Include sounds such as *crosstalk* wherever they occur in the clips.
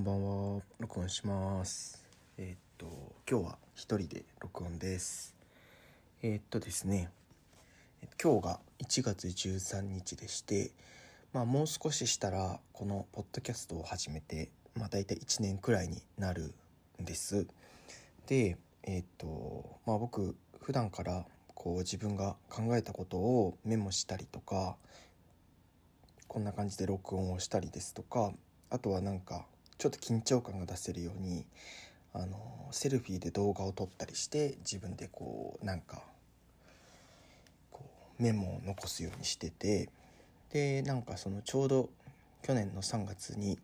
こんばんは。録音します。えーっと、今日は一人で録音です。えーっとですね、今日が1月13日でして、まあもう少ししたらこのポッドキャストを始めて、まあ大体1年くらいになるんです。で、えーっと、まあ僕普段からこう自分が考えたことをメモしたりとか、こんな感じで録音をしたりですとかあとはなんかちょっと緊張感が出せるようにあのセルフィーで動画を撮ったりして自分でこうなんかこうメモを残すようにしててでなんかそのちょうど去年の3月に、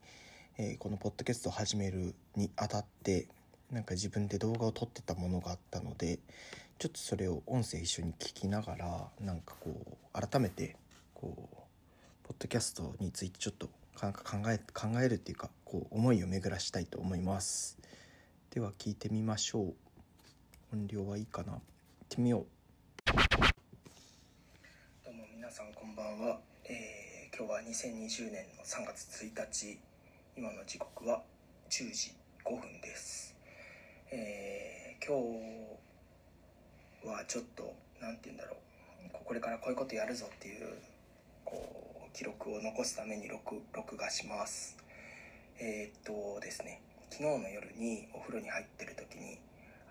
えーこのポッドキャストを始めるにあたってなんか自分で動画を撮ってたものがあったのでちょっとそれを音声一緒に聞きながらなんかこう改めてこうポッドキャストについてちょっとなんか考え考えるっていうかこう思いを巡らしたいと思います。では聞いてみましょう。音量はいいかな。行ってみよう。どうも皆さんこんばんは、えー今日は2020年の3月1日。今の時刻は10時5分です。えー今日はちょっと何て言うんだろう。これからこういうことやるぞっていうこう記録を残すために録録画します。えーっとですね昨日の夜にお風呂に入ってる時に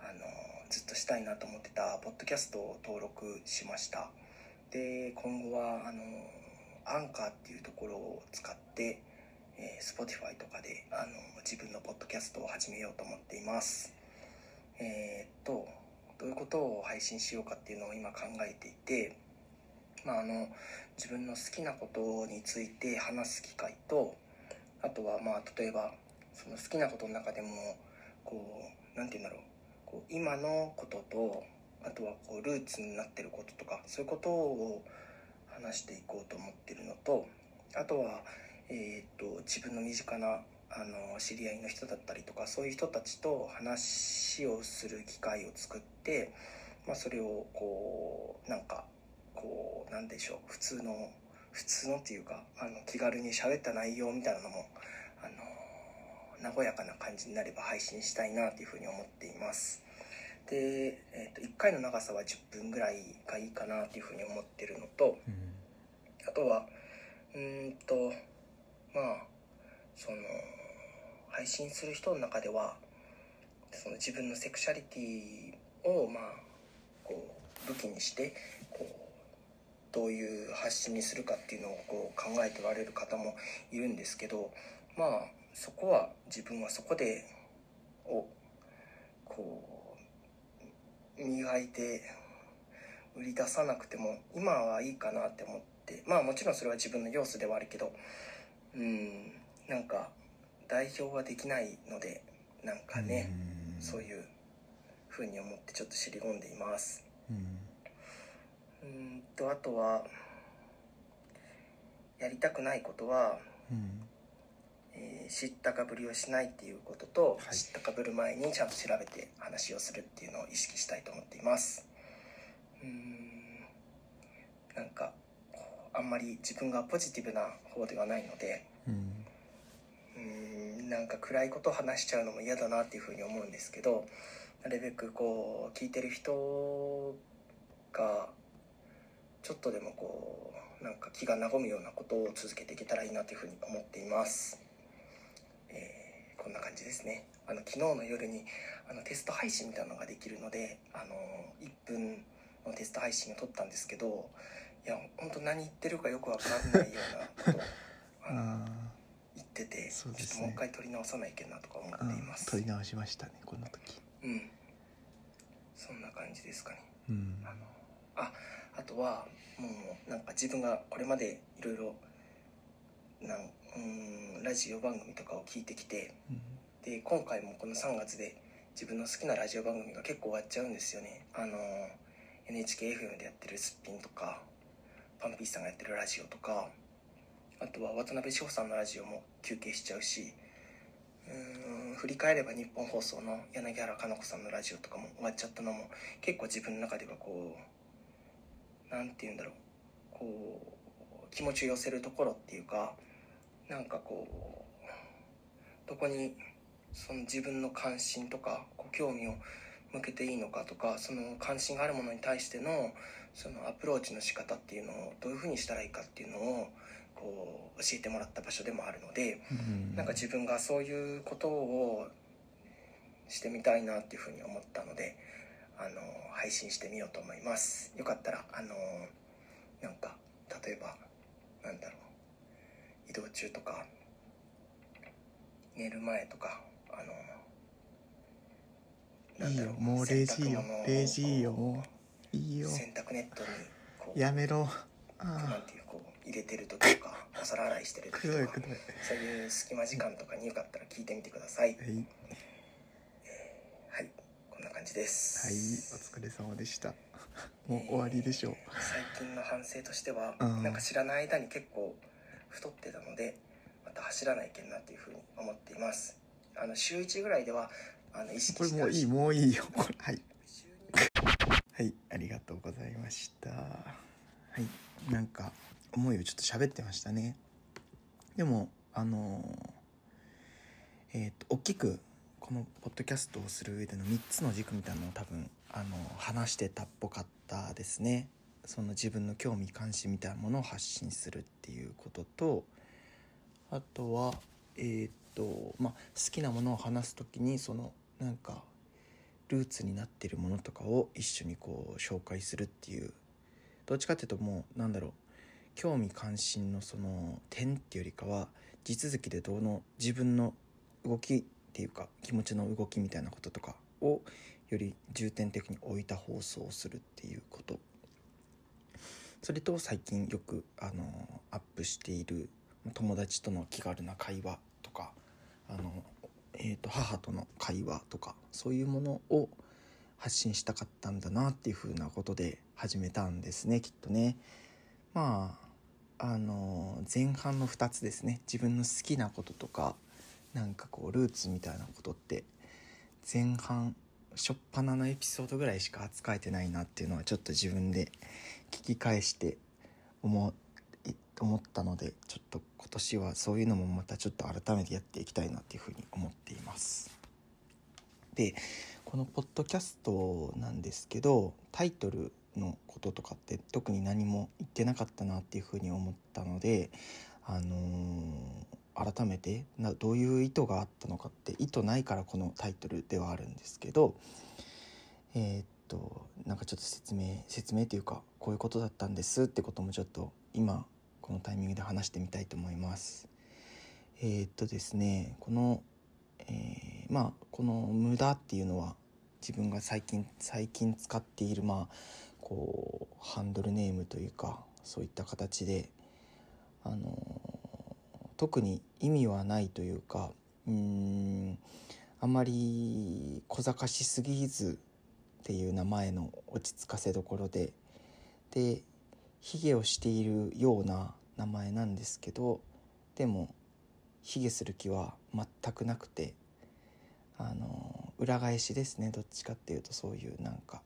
あのずっとしたいなと思ってたポッドキャストを登録しました。で今後はあのアンカーっていうところを使って、えー、Spotify とかであの自分のポッドキャストを始めようと思っています。えーっとどういうことを配信しようかっていうのを今考えていてまあ、あの自分の好きなことについて話す機会とあとはまあ例えばその好きなことの中でもこうなんて言うんだろう。こう今のこととあとはこうルーツになってることとかそういうことを話していこうと思ってるのとあとは、えー、と自分の身近なあの知り合いの人だったりとかそういう人たちと話をする機会を作って、まあ、それをこうなんかこうなんでしょう。普通の普通のっていうかあの気軽に喋った内容みたいなのもあの和やかな感じになれば配信したいなというふうに思っています。で、えー、と1回の長さは10分ぐらいがいいかなというふうに思ってるのとあとはうーんとまあその配信する人の中ではその自分のセクシャリティをまあこう武器にしてこうどういう発信にするかっていうのをこう考えておられる方もいるんですけどまあそこは自分はそこでをこう磨いて売り出さなくても今はいいかなって思ってまあもちろんそれは自分の要素ではあるけどうんなんか代表はできないのでなんかねそういうふうに思ってちょっと尻込んでいます。うーんとあとはやりたくないことは、えー知ったかぶりをしないっていうことと、はい。知ったかぶる前にちゃんと調べて話をするっていうのを意識したいと思っています。うーん。なんかあんまり自分がポジティブな方ではないのでうーんなんか暗いことを話しちゃうのも嫌だなっていうふうに思うんですけどなるべくこう聞いてる人がちょっとでもこうなんか気が和むようなことを続けていけたらいいなというふうに思っています、えーこんな感じですね。あの昨日の夜にあのテスト配信みたいなのができるのであの1分のテスト配信を撮ったんですけどいや本当何言ってるかよくわかんないようなこと *laughs* 言ってて、ね。ちょっともう一回撮り直さないけんなとか思っています。取り直しましたねこの時。うん。そんな感じですかね。うん。あのああとはもうなんか自分がこれまでいろいろなんうーんラジオ番組とかを聞いてきてで今回もこの3月で自分の好きなラジオ番組が結構終わっちゃうんですよね。あの NHKFM でやってるすっぴんとかパンピースさんがやってるラジオとかあとは渡辺志保さんのラジオも休憩しちゃうしうーん振り返れば日本放送の柳原加奈子さんのラジオとかも終わっちゃったのも結構自分の中ではこうなんて言うんだろう。こう気持ちを寄せるところっていうかなんかこうどこにその自分の関心とかこう興味を向けていいのかとかその関心があるものに対してのそのアプローチの仕方っていうのをどういうふうにしたらいいかっていうのをこう教えてもらった場所でもあるのでうん。なんか自分がそういうことをしてみたいなっていうふうに思ったのであの配信してみようと思います。よかったらあのなんか例えばなんだろう。移動中とか寝る前とかあのいいよ。もう0時いいよ0時よもういいよ。洗濯ネットにこうやめろ。なんあていうこう入れてる時とか *laughs* お皿洗いしてるあ時とかそういう隙間時間とかによかったら聞いてみてくださいい。はいじです。はいお疲れ様でした。*laughs* もう終わりでしょう。最近の反省としては、うん。なんか知らない間に結構太ってたのでまた走らないけんなっていうふうに思っています。あの週1ぐらいではあの意識これしてもういいもういいよ。こ *laughs* れはい。はいありがとうございました。はい。なんか思いをちょっと喋ってましたね。でもあのえっ、と大きくこのポッドキャストをする上での3つの軸みたいなのを多分あの話してたっぽかったですね。その自分の興味関心みたいなものを発信するっていうこととあとはえーっとまあ好きなものを話す時にそのなんかルーツになってるものとかを一緒にこう紹介するっていう。どっちかっていうともうなんだろう。興味関心のその点っていうよりかは地続きでどの自分の動きっていうか気持ちの動きみたいなこととかをより重点的に置いた放送をするっていうことそれと最近よくあのアップしている友達との気軽な会話とかあの、えー、と母との会話とかそういうものを発信したかったんだなっていうふうなことで始めたんですねきっとね。まああの前半の2つですね自分の好きなこととかなんかこうルーツみたいなことって前半初っ端のエピソードぐらいしか扱えてないなっていうのはちょっと自分で聞き返して思思ったのでちょっと今年はそういうのもまたちょっと改めてやっていきたいなっていうふうに思っています。でこのポッドキャストなんですけどタイトルのこととかって特に何も言ってなかったなっていうふうに思ったので、あのー改めてなどういう意図があったのかって意図ないからこのタイトルではあるんですけどえーっとなんかちょっと説明説明というかこういうことだったんですってこともちょっと今このタイミングで話してみたいと思います。えーっとですねこの、えーまあこの無駄っていうのは自分が最近最近使っているまあこうハンドルネームというかそういった形であの特に意味はないというかうんあまり小賢しすぎずっていう名前の落ち着かせどころでで卑下をしているような名前なんですけどでも卑下する気は全くなくてあの裏返しですねどっちかっていうとそういうなんか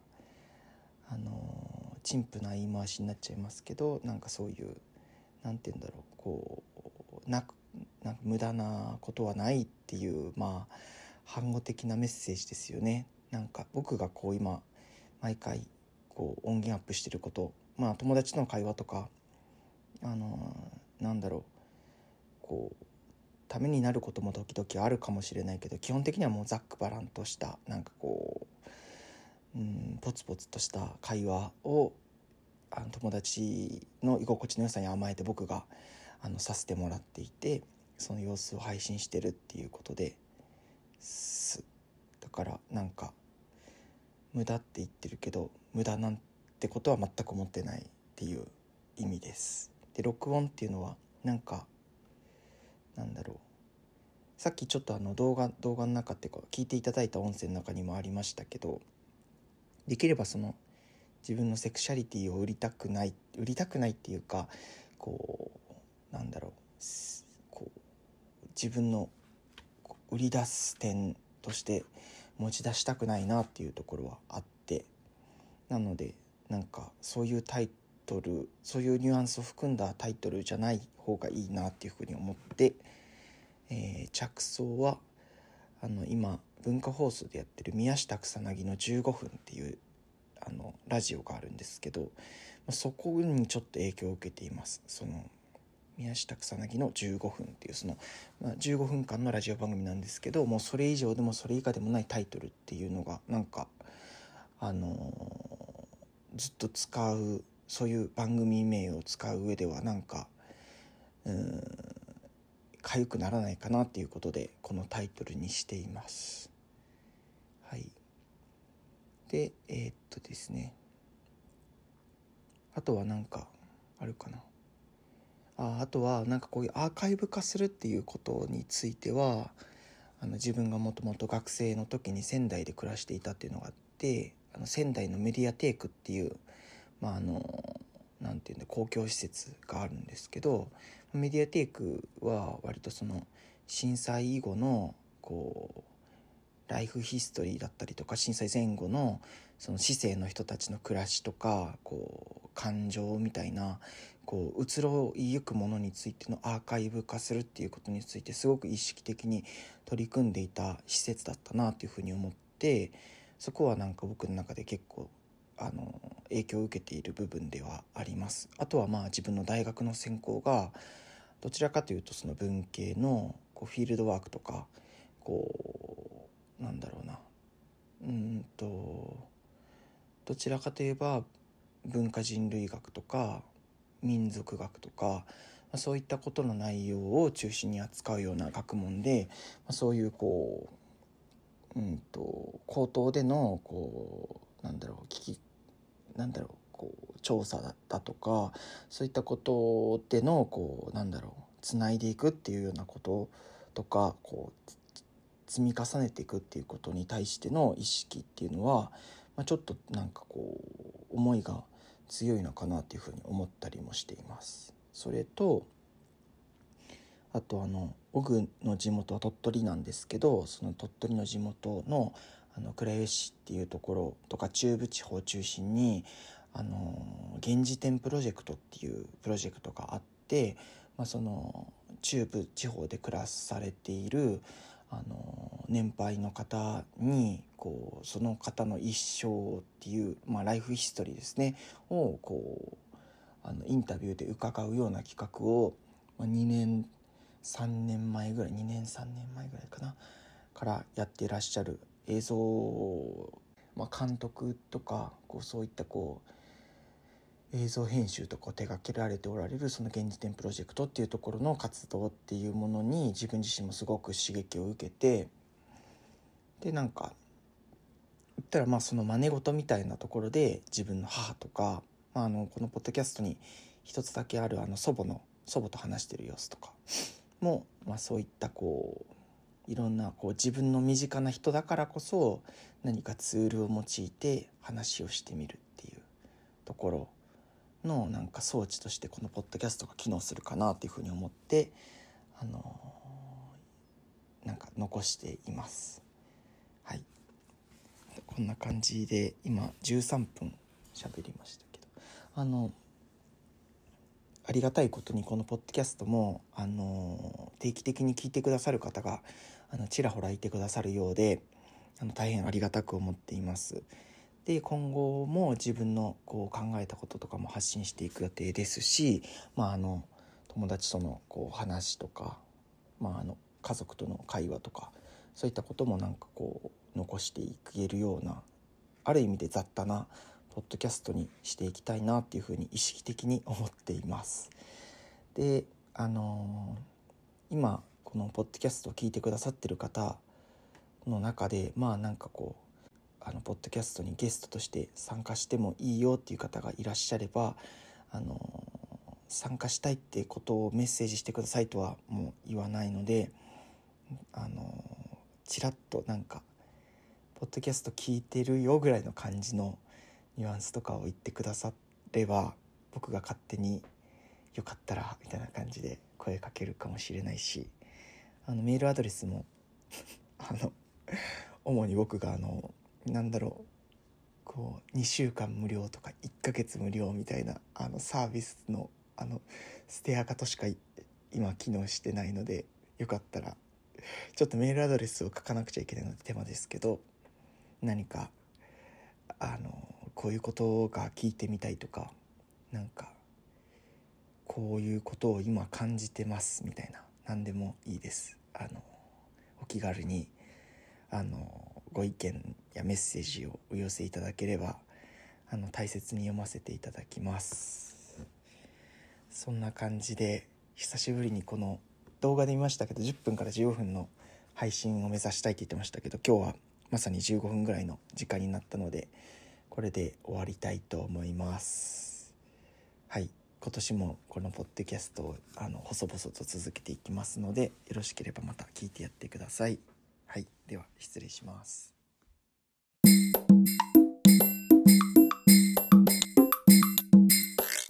あの陳腐な言い回しになっちゃいますけどなんかそういうなんて言うんだろうこうなくなんか無駄なことはないっていうまあ反語的なメッセージですよね。なんか僕がこう今毎回こう音源アップしてることまあ友達との会話とかあのなんだろうこうためになることも時々あるかもしれないけど基本的にはもうざっくばらんとしたなんかこう、うん、ポツポツとした会話をあの友達の居心地の良さに甘えて僕があのさせてもらっていてその様子を配信してるっていうことですだからなんか無駄って言ってるけど無駄なんてことは全く思ってないっていう意味です。で録音っていうのはなんかなんだろう。さっきちょっとあの動画動画の中っていうか聞いていただいた音声の中にもありましたけどできればその自分のセクシャリティを売りたくない売りたくないっていうかこうなんだろう。こう自分の売り出す点として持ち出したくないなっていうところはあって。なのでなんかそういうタイトルそういうニュアンスを含んだタイトルじゃない方がいいなっていうふうに思って、えー着想はあの今文化放送でやってる宮下草薙の15分っていうあのラジオがあるんですけどそこにちょっと影響を受けています。その宮下草薙の15分っていうその、まあ、15分間のラジオ番組なんですけどもうそれ以上でもそれ以下でもないタイトルっていうのがなんかあのーずっと使うそういう番組名を使う上ではなんかうん痒くならないかなっていうことでこのタイトルにしています。はい。でえーっとですねあとはなんかあるかなああとはなんかこういうアーカイブ化するっていうことについてはあの自分がもともと学生の時に仙台で暮らしていたっていうのがあってあの仙台のメディアテークっていうまああのなんていうんだ公共施設があるんですけどメディアテークは割とその震災以後のこうライフヒストリーだったりとか震災前後のその市政の人たちの暮らしとかこう感情みたいなこう移ろいゆくものについてのアーカイブ化するっていうことについてすごく意識的に取り組んでいた施設だったなというふうに思ってそこはなんか僕の中で結構あの影響を受けている部分ではあります。あとはまあ自分の大学の専攻がどちらかというとその文系のこうフィールドワークとかこうなんだろうなうんとどちらかといえば文化人類学とか民族学とかまそういったことの内容を中心に扱うような学問でまあそういうこううんと口頭でのこうなんだろう聞きなんだろうこう調査だったとかそういったことでのこうなんだろうつないでいくっていうようなこととかこう積み重ねていくっていうことに対しての意識っていうのは、まあ、ちょっとなんかこう思いが強いのかなっていうふうに思ったりもしています。それとあとあの小具の地元は鳥取なんですけどその鳥取の地元のあの倉吉市っていうところとか中部地方を中心にあの現時点プロジェクトっていうプロジェクトがあって、まあ、その中部地方で暮らされているあの年配の方にこうその方の一生っていう、まあ、ライフヒストリーですねをこうあのインタビューで伺うような企画を、まあ、2年3年前ぐらい2年3年前ぐらいかなからやってらっしゃる映像、まあ、監督とかこうそういったこう映像編集とかを手掛けられておられるその現時点プロジェクトっていうところの活動っていうものに自分自身もすごく刺激を受けてでなんか言ったらまあその真似事みたいなところで自分の母とか、まあ、あのこのポッドキャストに一つだけあるあの祖母の祖母と話してる様子とかも、まあ、そういったこういろんなこう自分の身近な人だからこそ何かツールを用いて話をしてみるっていうところのなんか装置としてこのポッドキャストが機能するかなっていうふうに思ってあのなんか残しています。はいこんな感じで今13分喋りましたけどあのありがたいことにこのポッドキャストもあの定期的に聞いてくださる方があのちらほらいてくださるようであの大変ありがたく思っています。で今後も自分のこう考えたこととかも発信していく予定ですし、まあ、あの友達とのこう話とか、まあ、あの家族との会話とかそういったこともなんかこう残していけるようなある意味で雑多なポッドキャストにしていきたいなっていうふうに意識的に思っています。であのー今このポッドキャストを聞いてくださってる方の中でまあなんかこうあのポッドキャストにゲストとして参加してもいいよっていう方がいらっしゃればあの参加したいってことをメッセージしてくださいとはもう言わないのであのちらっとなんか「ポッドキャスト聞いてるよ」ぐらいの感じのニュアンスとかを言ってくだされば僕が勝手に「よかったら」みたいな感じで声かけるかもしれないしあのメールアドレスも *laughs* あの主に僕があのなんだろう。こう2週間無料とか1ヶ月無料みたいなあのサービスのあのステア化としか今機能してないのでよかったらちょっとメールアドレスを書かなくちゃいけないので手間ですけど何かあのこういうことが聞いてみたいとかなんかこういうことを今感じてますみたいな何でもいいです。あのお気軽にあのご意見やメッセージをお寄せいただければあの大切に読ませていただきます。そんな感じで久しぶりにこの動画で見ましたけど10分から15分の配信を目指したいって言ってましたけど今日はまさに15分ぐらいの時間になったのでこれで終わりたいと思います。はい。今年もこのポッドキャストをあの細々と続けていきますのでよろしければまた聞いてやってください。はい。では失礼します。